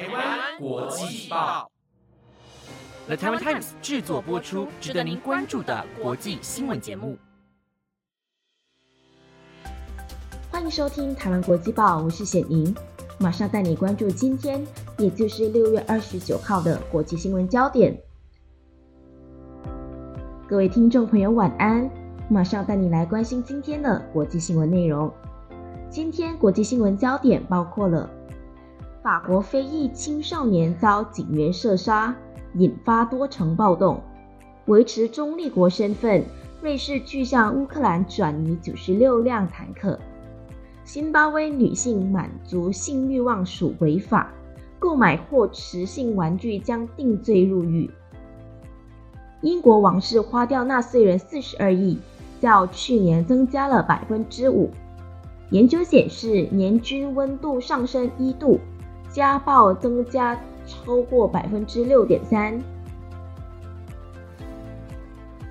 台湾国际报，The Taiwan Times 制作播出，值得您关注的国际新闻节目。欢迎收听台湾国际报，我是显宁，马上带你关注今天，也就是六月二十九号的国际新闻焦点。各位听众朋友，晚安！马上带你来关心今天的国际新闻内容。今天国际新闻焦点包括了法国非裔青少年遭警员射杀，引发多城暴动；维持中立国身份，瑞士拒向乌克兰转移九十六辆坦克。津巴威女性满足性欲望属违法，购买或持性玩具将定罪入狱。英国王室花掉纳税人四十二亿，较去年增加了百分之五。研究显示，年均温度上升一度，家暴增加超过百分之六点三。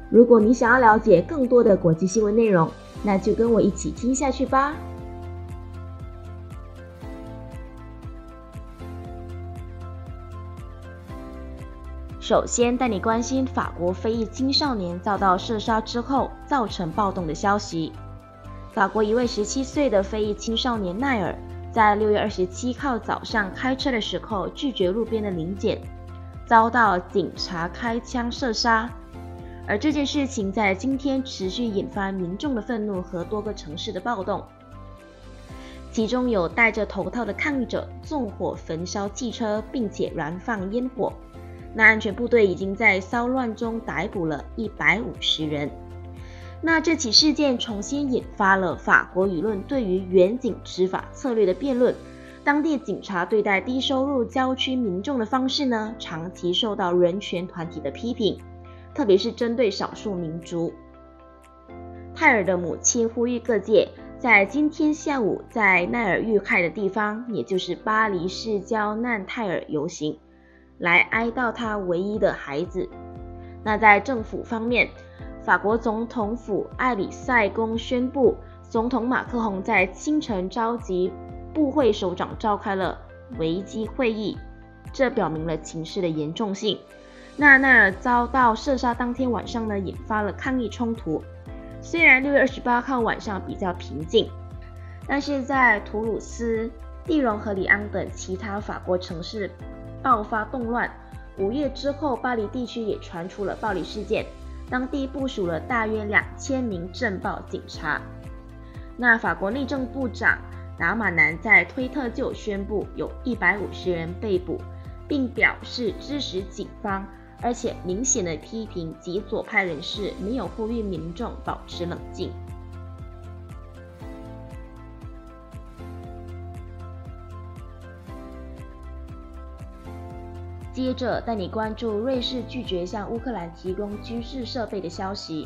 如果你想要了解更多的国际新闻内容，那就跟我一起听下去吧。首先带你关心法国非裔青少年遭到射杀之后造成暴动的消息。法国一位十七岁的非裔青少年奈尔，在六月二十七号早上开车的时候拒绝路边的临检，遭到警察开枪射杀。而这件事情在今天持续引发民众的愤怒和多个城市的暴动，其中有戴着头套的抗议者纵火焚烧汽车，并且燃放烟火。那安全部队已经在骚乱中逮捕了一百五十人。那这起事件重新引发了法国舆论对于远景执法策略的辩论。当地警察对待低收入郊区民众的方式呢，长期受到人权团体的批评，特别是针对少数民族。泰尔的母亲呼吁各界在今天下午在奈尔遇害的地方，也就是巴黎市郊难泰尔游行。来哀悼他唯一的孩子。那在政府方面，法国总统府艾里塞宫宣布，总统马克宏在清晨召集部会首长召开了危机会议，这表明了情势的严重性。娜奈尔遭到射杀当天晚上呢，引发了抗议冲突。虽然六月二十八号晚上比较平静，但是在图鲁斯、蒂荣和里昂等其他法国城市。爆发动乱，五月之后，巴黎地区也传出了暴力事件，当地部署了大约两千名镇暴警察。那法国内政部长达马南在推特就宣布，有一百五十人被捕，并表示支持警方，而且明显的批评及左派人士没有呼吁民众保持冷静。接着带你关注瑞士拒绝向乌克兰提供军事设备的消息。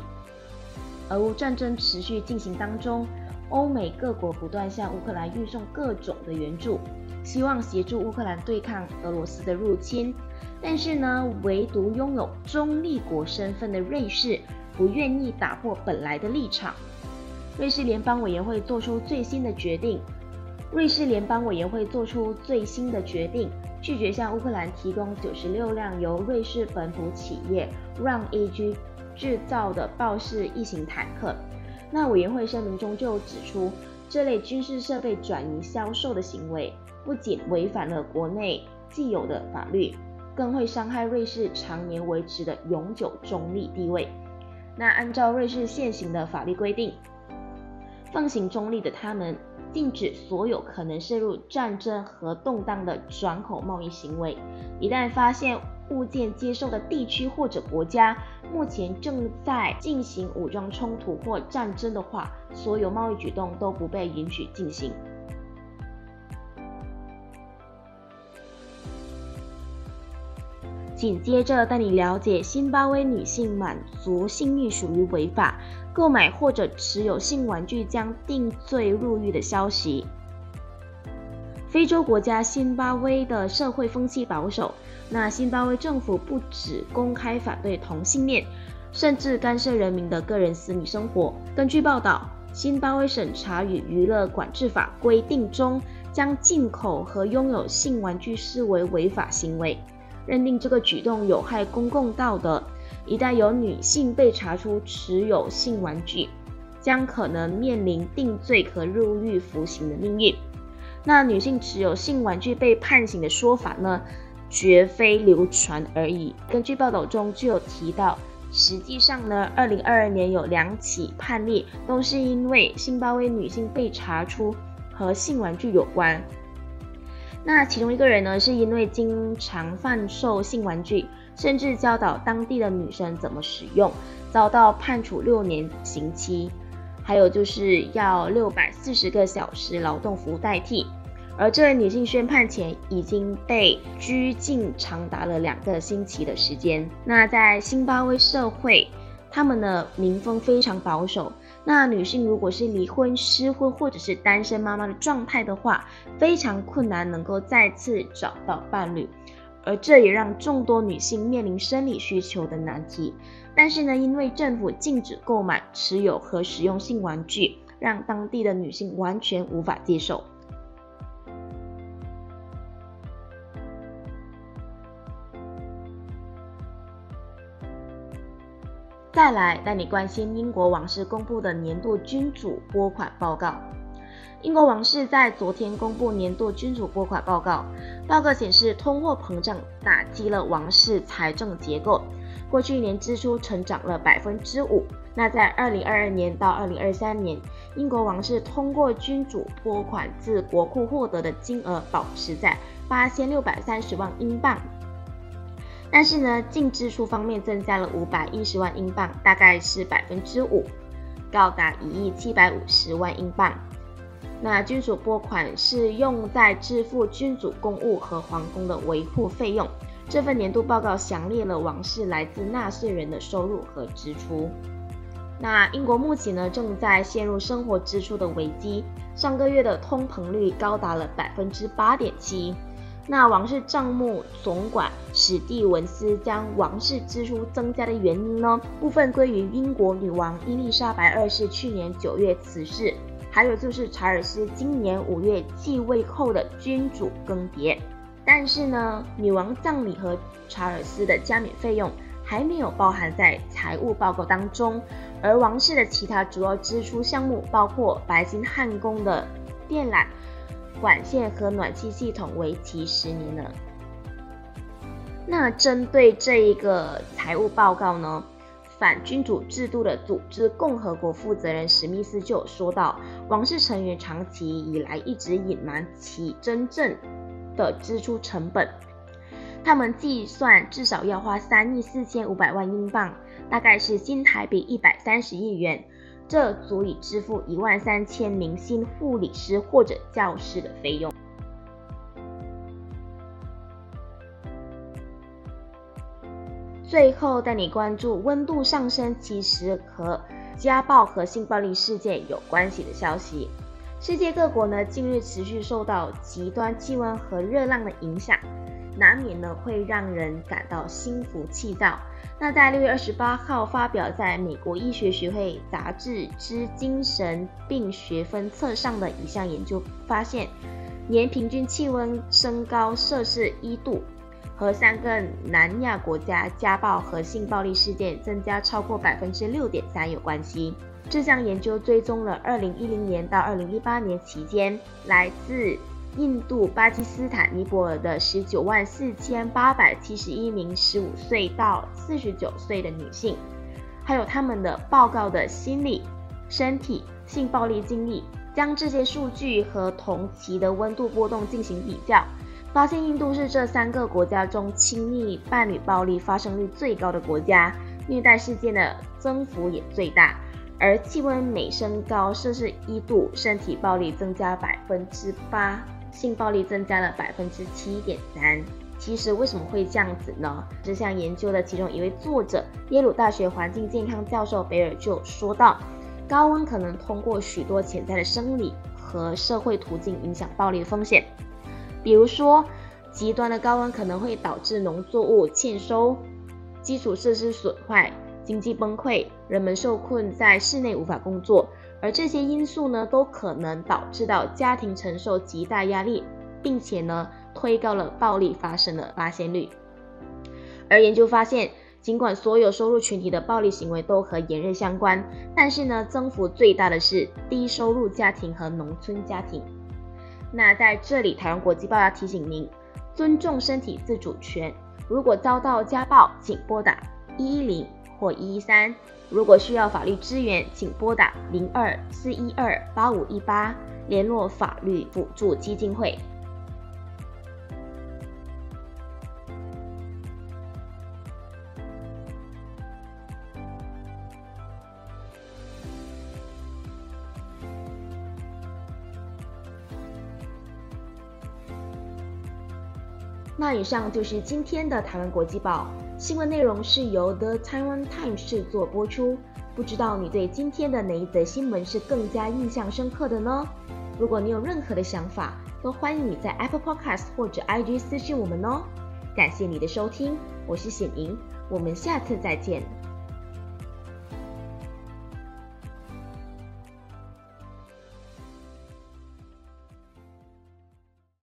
俄乌战争持续进行当中，欧美各国不断向乌克兰运送各种的援助，希望协助乌克兰对抗俄罗斯的入侵。但是呢，唯独拥有中立国身份的瑞士不愿意打破本来的立场。瑞士联邦委员会做出最新的决定。瑞士联邦委员会做出最新的决定。拒绝向乌克兰提供九十六辆由瑞士本土企业 Run AG 制造的豹式异型坦克。那委员会声明中就指出，这类军事设备转移销售的行为不仅违反了国内既有的法律，更会伤害瑞士常年维持的永久中立地位。那按照瑞士现行的法律规定，奉行中立的他们。禁止所有可能涉入战争和动荡的转口贸易行为。一旦发现物件接受的地区或者国家目前正在进行武装冲突或战争的话，所有贸易举动都不被允许进行。紧接着带你了解，津巴威女性满足性欲属于违法。购买或者持有性玩具将定罪入狱的消息。非洲国家津巴威的社会风气保守，那津巴威政府不止公开反对同性恋，甚至干涉人民的个人私密生活。根据报道，津巴威审查与娱乐管制法规定中，将进口和拥有性玩具视为违法行为，认定这个举动有害公共道德。一旦有女性被查出持有性玩具，将可能面临定罪和入狱服刑的命运。那女性持有性玩具被判刑的说法呢，绝非流传而已。根据报道中就有提到，实际上呢，二零二二年有两起判例都是因为性包围女性被查出和性玩具有关。那其中一个人呢，是因为经常贩售性玩具。甚至教导当地的女生怎么使用，遭到判处六年刑期，还有就是要六百四十个小时劳动服务代替。而这位女性宣判前已经被拘禁长达了两个星期的时间。那在辛巴威社会，他们的民风非常保守。那女性如果是离婚、失婚或者是单身妈妈的状态的话，非常困难能够再次找到伴侣。而这也让众多女性面临生理需求的难题。但是呢，因为政府禁止购买、持有和使用性玩具，让当地的女性完全无法接受。再来带你关心英国王室公布的年度君主拨款报告。英国王室在昨天公布年度君主拨款报告。报告显示，通货膨胀打击了王室财政结构。过去一年支出成长了百分之五。那在二零二二年到二零二三年，英国王室通过君主拨款自国库获得的金额保持在八千六百三十万英镑。但是呢，净支出方面增加了五百一十万英镑，大概是百分之五，高达一亿七百五十万英镑。那君主拨款是用在支付君主公务和皇宫的维护费用。这份年度报告详列了王室来自纳税人的收入和支出。那英国目前呢正在陷入生活支出的危机，上个月的通膨率高达了百分之八点七。那王室账目总管史蒂文斯将王室支出增加的原因呢，部分归于英国女王伊丽莎白二世去年九月辞世。还有就是查尔斯今年五月继位后的君主更迭，但是呢，女王葬礼和查尔斯的加冕费用还没有包含在财务报告当中，而王室的其他主要支出项目包括白金汉宫的电缆、管线和暖气系统，为期十年了。那针对这一个财务报告呢？反君主制度的组织共和国负责人史密斯就有说到，王室成员长期以来一直隐瞒其真正的支出成本。他们计算至少要花三亿四千五百万英镑，大概是新台币一百三十亿元，这足以支付一万三千名新护理师或者教师的费用。最后带你关注温度上升其实和家暴和性暴力事件有关系的消息。世界各国呢近日持续受到极端气温和热浪的影响，难免呢会让人感到心浮气躁。那在六月二十八号发表在美国医学学会杂志之精神病学分册上的一项研究发现，年平均气温升高摄氏一度。和三个南亚国家家暴和性暴力事件增加超过百分之六点三有关系。这项研究追踪了二零一零年到二零一八年期间来自印度、巴基斯坦、尼泊尔的十九万四千八百七十一名十五岁到四十九岁的女性，还有他们的报告的心理、身体、性暴力经历，将这些数据和同期的温度波动进行比较。发现印度是这三个国家中亲密伴侣暴力发生率最高的国家，虐待事件的增幅也最大。而气温每升高摄氏一度，身体暴力增加百分之八，性暴力增加了百分之七点三。其实为什么会这样子呢？这项研究的其中一位作者，耶鲁大学环境健康教授贝尔就说到，高温可能通过许多潜在的生理和社会途径影响暴力风险。比如说，极端的高温可能会导致农作物欠收、基础设施损坏、经济崩溃，人们受困在室内无法工作，而这些因素呢，都可能导致到家庭承受极大压力，并且呢，推高了暴力发生的发现率。而研究发现，尽管所有收入群体的暴力行为都和炎热相关，但是呢，增幅最大的是低收入家庭和农村家庭。那在这里，台湾国际报要提醒您，尊重身体自主权。如果遭到家暴，请拨打一一零或一一三。如果需要法律支援，请拨打零二四一二八五一八，联络法律辅助基金会。那以上就是今天的台湾国际报新闻内容，是由 The Taiwan Times 制作播出。不知道你对今天的哪一则新闻是更加印象深刻的呢？如果你有任何的想法，都欢迎你在 Apple Podcast 或者 IG 私信我们哦。感谢你的收听，我是显莹，我们下次再见。